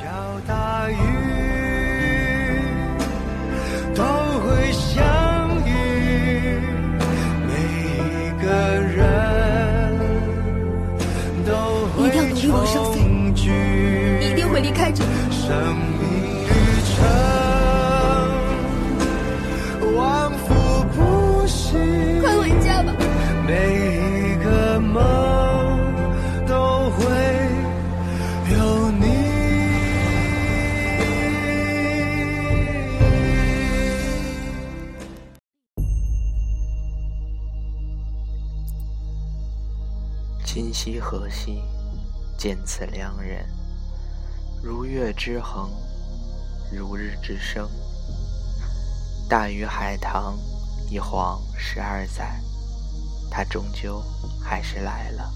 小大雨都会相遇，每一个人都会你一定要努力往上走重聚，你一定会离开这。今夕何夕，见此良人，如月之恒，如日之升。大鱼海棠，一晃十二载，他终究还是来了。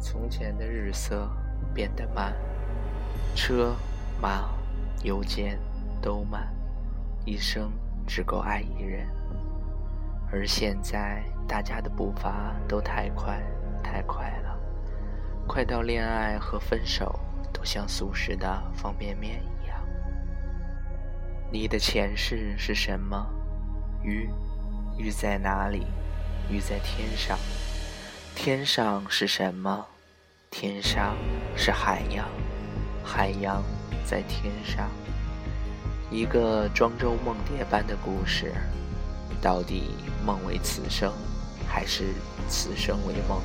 从前的日色变得慢，车马邮件都慢，一生只够爱一人。而现在，大家的步伐都太快，太快了，快到恋爱和分手都像速食的方便面一样。你的前世是什么？鱼，鱼在哪里？鱼在天上。天上是什么？天上是海洋，海洋在天上。一个庄周梦蝶般的故事。到底梦为此生，还是此生为梦？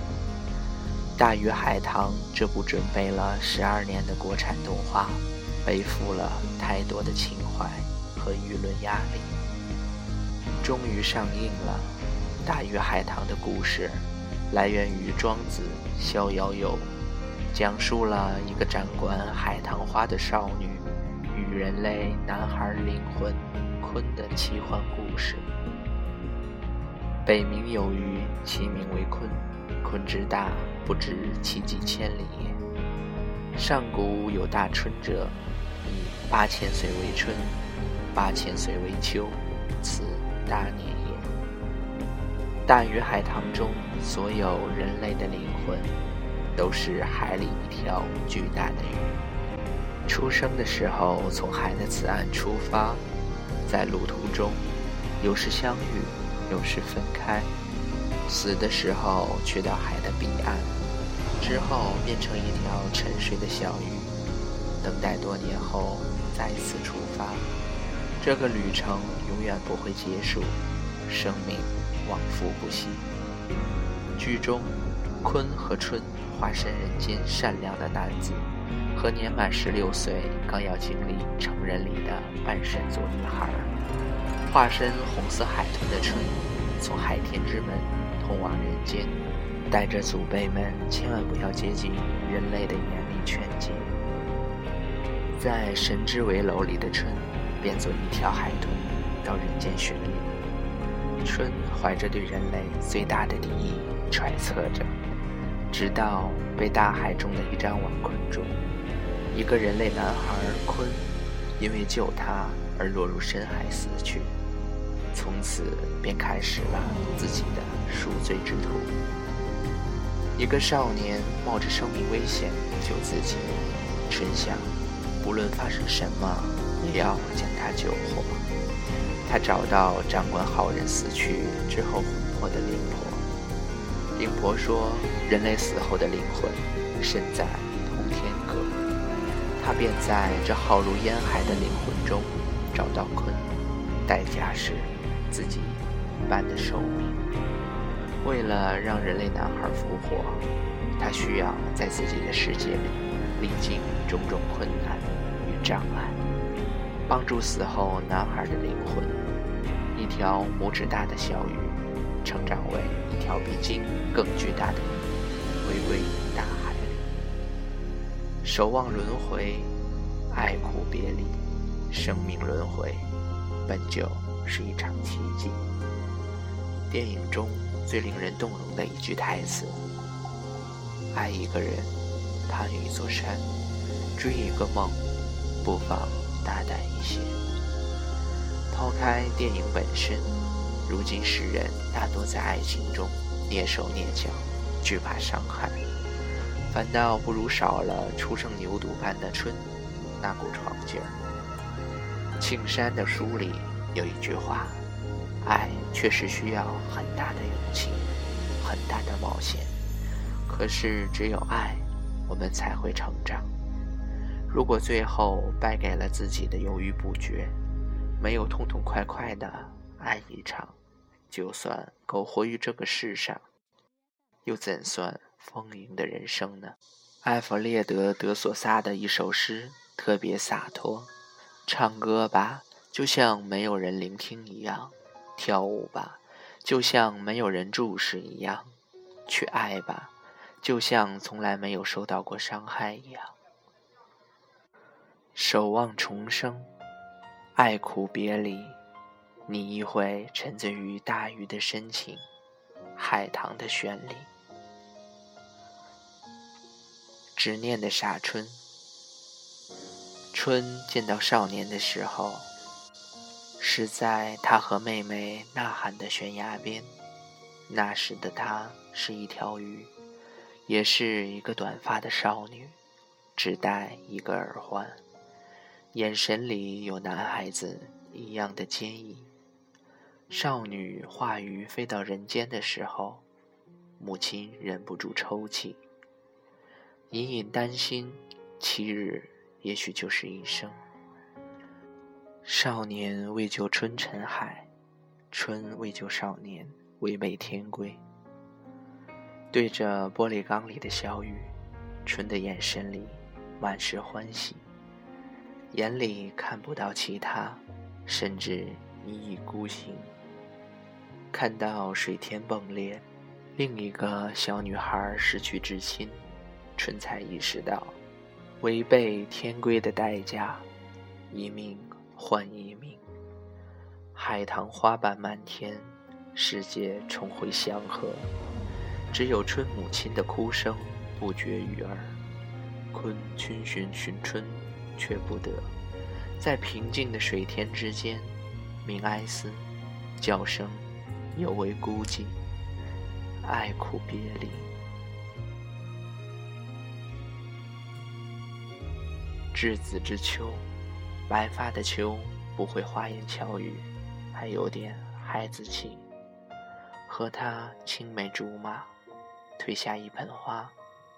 《大鱼海棠》这部准备了十二年的国产动画，背负了太多的情怀和舆论压力，终于上映了。《大鱼海棠》的故事来源于庄子《逍遥游》，讲述了一个掌管海棠花的少女与人类男孩灵魂鲲的奇幻故事。北冥有鱼，其名为鲲。鲲之大，不知其几千里也。上古有大春者，以八千岁为春，八千岁为秋，此大年也。大鱼海棠中所有人类的灵魂，都是海里一条巨大的鱼。出生的时候从海的此岸出发，在路途中，有时相遇。有时分开，死的时候去到海的彼岸，之后变成一条沉睡的小鱼，等待多年后再次出发。这个旅程永远不会结束，生命往复不息。剧中，鲲和春化身人间善良的男子，和年满十六岁刚要经历成人礼的半神族女孩。化身红色海豚的春，从海天之门通往人间，带着祖辈们千万不要接近人类的严厉劝诫。在神之围楼里的春，变作一条海豚，到人间巡礼。春怀着对人类最大的敌意揣测着，直到被大海中的一张网困住。一个人类男孩鲲，因为救他而落入深海死去。从此便开始了自己的赎罪之途。一个少年冒着生命危险救自己，春想，不论发生什么，也要将他救活。他找到掌管好人死去之后魂魄的灵婆，灵婆说，人类死后的灵魂身在通天阁。他便在这浩如烟海的灵魂中找到鲲，代价是。自己一半的寿命，为了让人类男孩复活，他需要在自己的世界里历经种种困难与障碍，帮助死后男孩的灵魂。一条拇指大的小鱼，成长为一条比鲸更巨大的鱼，回归大海。守望轮回，爱苦别离，生命轮回，本就。是一场奇迹。电影中最令人动容的一句台词：“爱一个人，攀一座山，追一个梦，不妨大胆一些。”抛开电影本身，如今世人大多在爱情中蹑手蹑脚，惧怕伤害，反倒不如少了初生牛犊般的春那股闯劲儿。庆山的书里有一句话：“爱确实需要很大的勇气，很大的冒险。可是只有爱，我们才会成长。如果最后败给了自己的犹豫不决，没有痛痛快快的爱一场，就算苟活于这个世上，又怎算丰盈的人生呢？”艾弗列德·德索萨的一首诗特别洒脱。唱歌吧，就像没有人聆听一样；跳舞吧，就像没有人注视一样；去爱吧，就像从来没有受到过伤害一样。守望重生，爱苦别离，你亦会沉醉于大鱼的深情，海棠的绚丽，执念的傻春。春见到少年的时候，是在他和妹妹呐喊的悬崖边。那时的她是一条鱼，也是一个短发的少女，只戴一个耳环，眼神里有男孩子一样的坚毅。少女化鱼飞到人间的时候，母亲忍不住抽泣，隐隐担心七日。也许就是一生。少年为救春沉海，春为救少年违背天规。对着玻璃缸里的小雨，春的眼神里满是欢喜，眼里看不到其他，甚至一意孤行。看到水天迸裂，另一个小女孩失去至亲，春才意识到。违背天规的代价，一命换一命。海棠花瓣漫天，世界重回祥和。只有春母亲的哭声不绝于耳。鲲群寻寻春，却不得。在平静的水天之间，鸣哀思，叫声尤为孤寂。爱苦别离。稚子之秋，白发的秋不会花言巧语，还有点孩子气。和他青梅竹马，推下一盆花，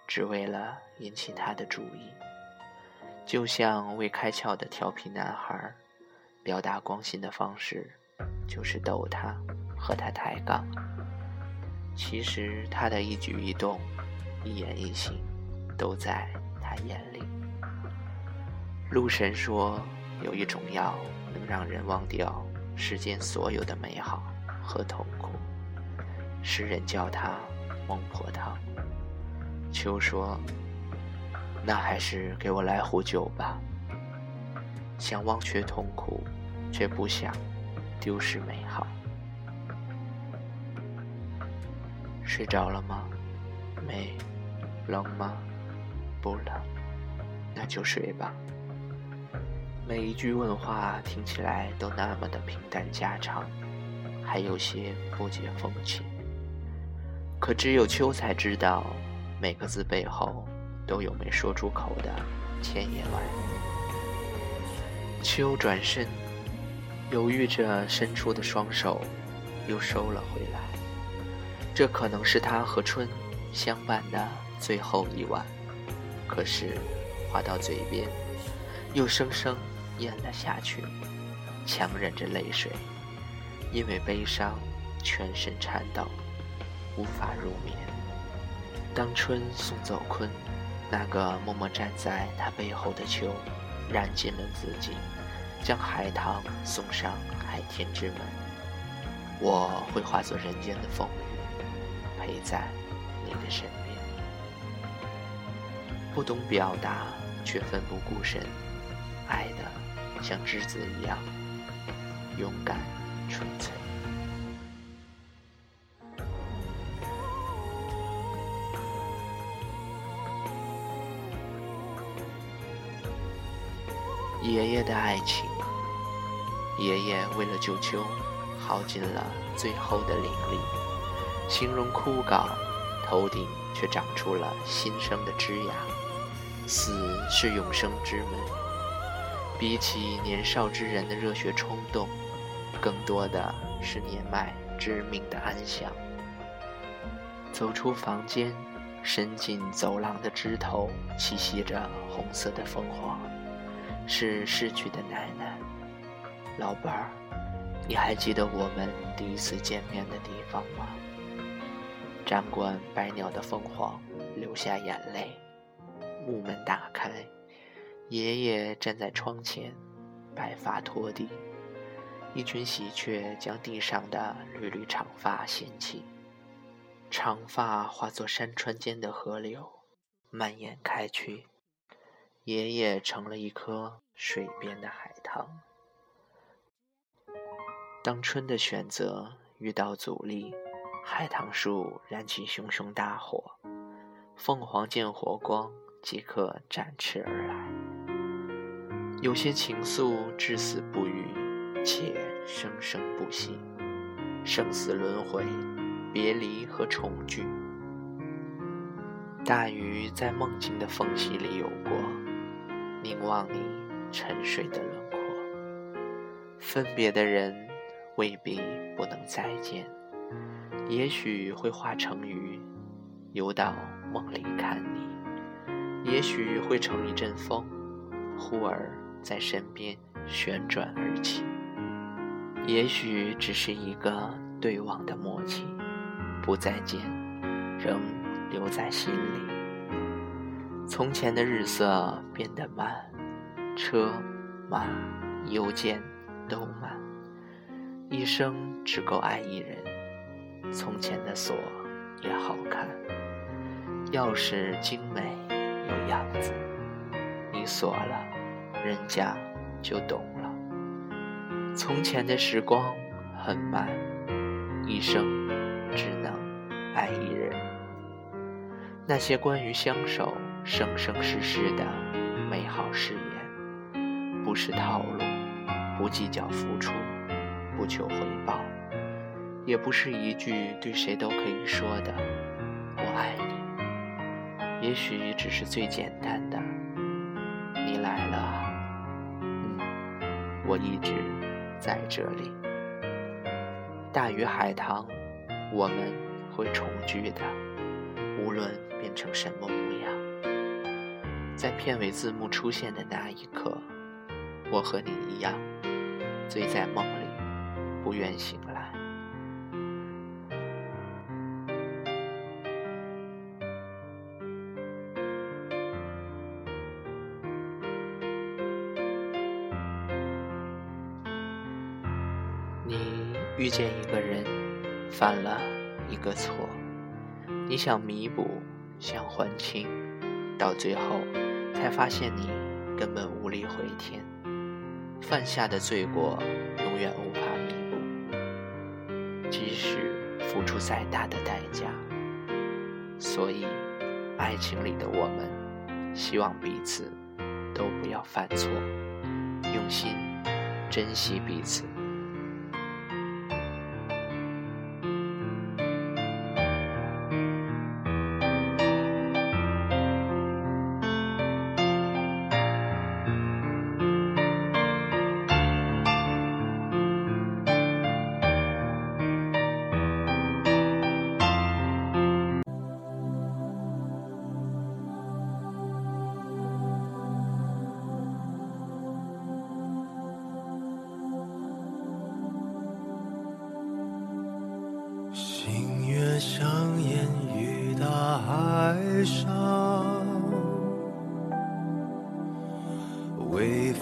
只为了引起他的注意。就像未开窍的调皮男孩，表达关心的方式就是逗他，和他抬杠。其实他的一举一动，一言一行，都在他眼里。陆神说，有一种药能让人忘掉世间所有的美好和痛苦，诗人叫它孟婆汤。秋说，那还是给我来壶酒吧。想忘却痛苦，却不想丢失美好。睡着了吗？没。冷吗？不冷。那就睡吧。每一句问话听起来都那么的平淡家常，还有些不解风情。可只有秋才知道，每个字背后都有没说出口的千言万语。秋转身，犹豫着伸出的双手，又收了回来。这可能是他和春相伴的最后一晚。可是话到嘴边，又生生。咽了下去，强忍着泪水，因为悲伤，全身颤抖，无法入眠。当春送走鲲，那个默默站在他背后的秋，燃尽了自己，将海棠送上海天之门。我会化作人间的风雨，陪在你的身边。不懂表达，却奋不顾身，爱的。像栀子一样勇敢、纯粹。爷爷的爱情，爷爷为了救秋，耗尽了最后的灵力，形容枯槁，头顶却长出了新生的枝芽。死是永生之门。比起年少之人的热血冲动，更多的是年迈致命的安详。走出房间，伸进走廊的枝头，栖息着红色的凤凰，是逝去的奶奶。老伴儿，你还记得我们第一次见面的地方吗？展冠百鸟的凤凰流下眼泪。木门打开，爷爷站在窗前，白发拖地。一群喜鹊将地上的缕缕长发掀起，长发化作山川间的河流，蔓延开去。爷爷成了一颗水边的海棠。当春的选择遇到阻力，海棠树燃起熊熊大火，凤凰见火光。即刻展翅而来。有些情愫至死不渝，且生生不息。生死轮回，别离和重聚。大鱼在梦境的缝隙里游过，凝望你沉睡的轮廓。分别的人未必不能再见，也许会化成鱼，游到梦里看你。也许会成一阵风，忽而在身边旋转而起；也许只是一个对望的默契，不再见，仍留在心里。从前的日色变得慢，车马邮件都慢，一生只够爱一人。从前的锁也好看，钥匙精美。有样子，你锁了，人家就懂了。从前的时光很慢，一生只能爱一人。那些关于相守、生生世世的美好誓言，不是套路，不计较付出，不求回报，也不是一句对谁都可以说的“我爱你”。也许只是最简单的，你来了，嗯，我一直在这里。大鱼海棠，我们会重聚的，无论变成什么模样。在片尾字幕出现的那一刻，我和你一样，醉在梦里，不愿醒来。遇见一个人，犯了一个错，你想弥补，想还清，到最后才发现你根本无力回天，犯下的罪过永远无法弥补，即使付出再大的代价。所以，爱情里的我们，希望彼此都不要犯错，用心珍惜彼此。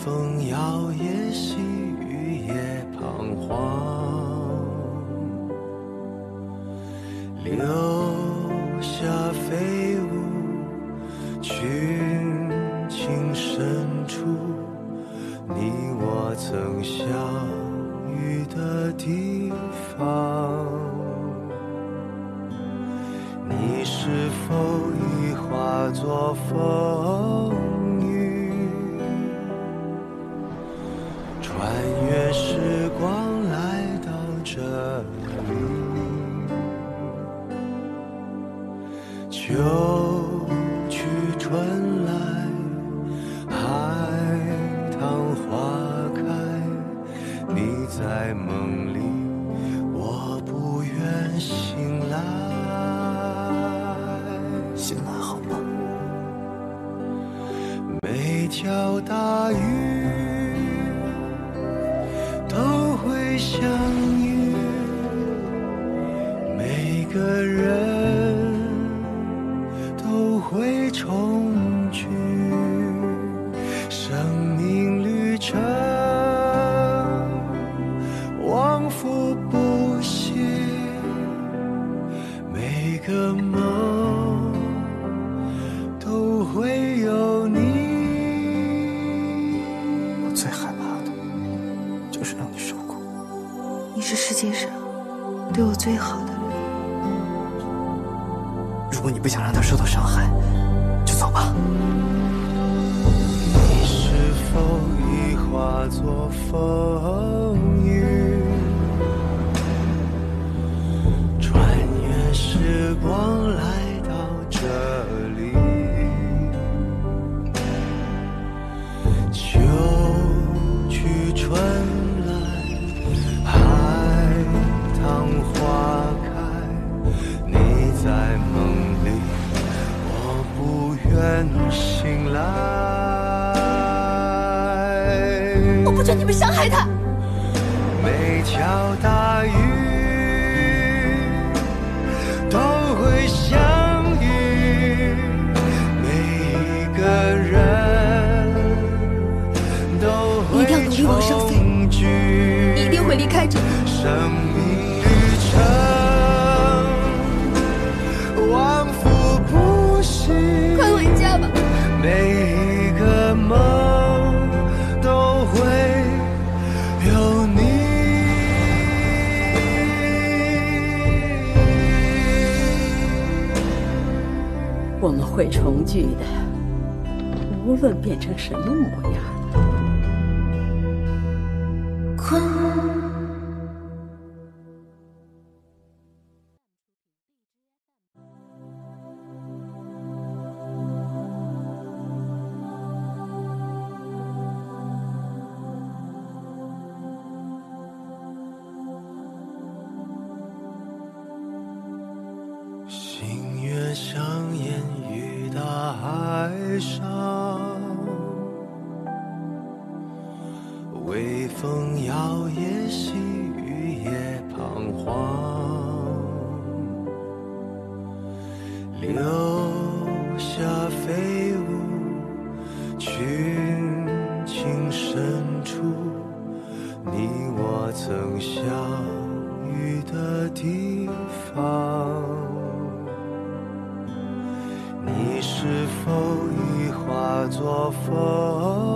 风摇曳，细雨也彷徨，流秋去春来，海棠花开，你在。世界上对我最好的人。如果你不想让他受到伤害，就走吧。你是否已化作风。会重聚的无论变成什么模样都已化作风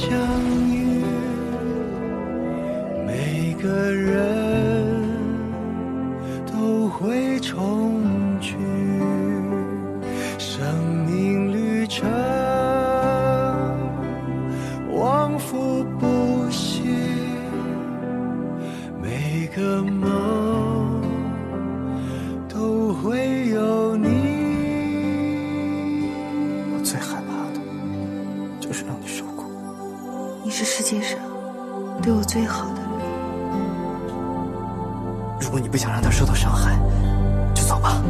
show 嗨，就走吧。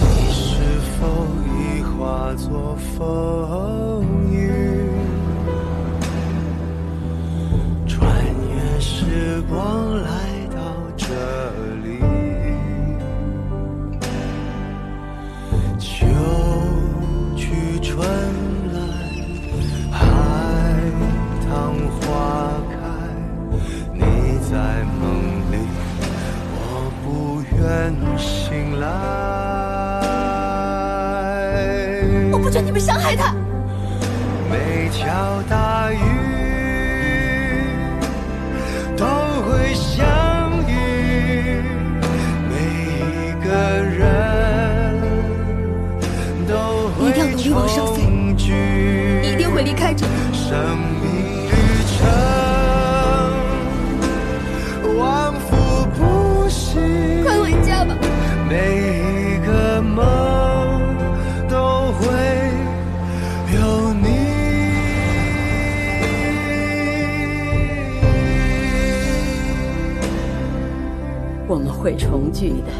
你是否已化作风？雨。穿越时光来到这里。秋去春。醒来。我不准你们伤害他。每条大鱼都会相遇，每一个人都会一定要努力往上飞，你一定会离开这里。会重聚的。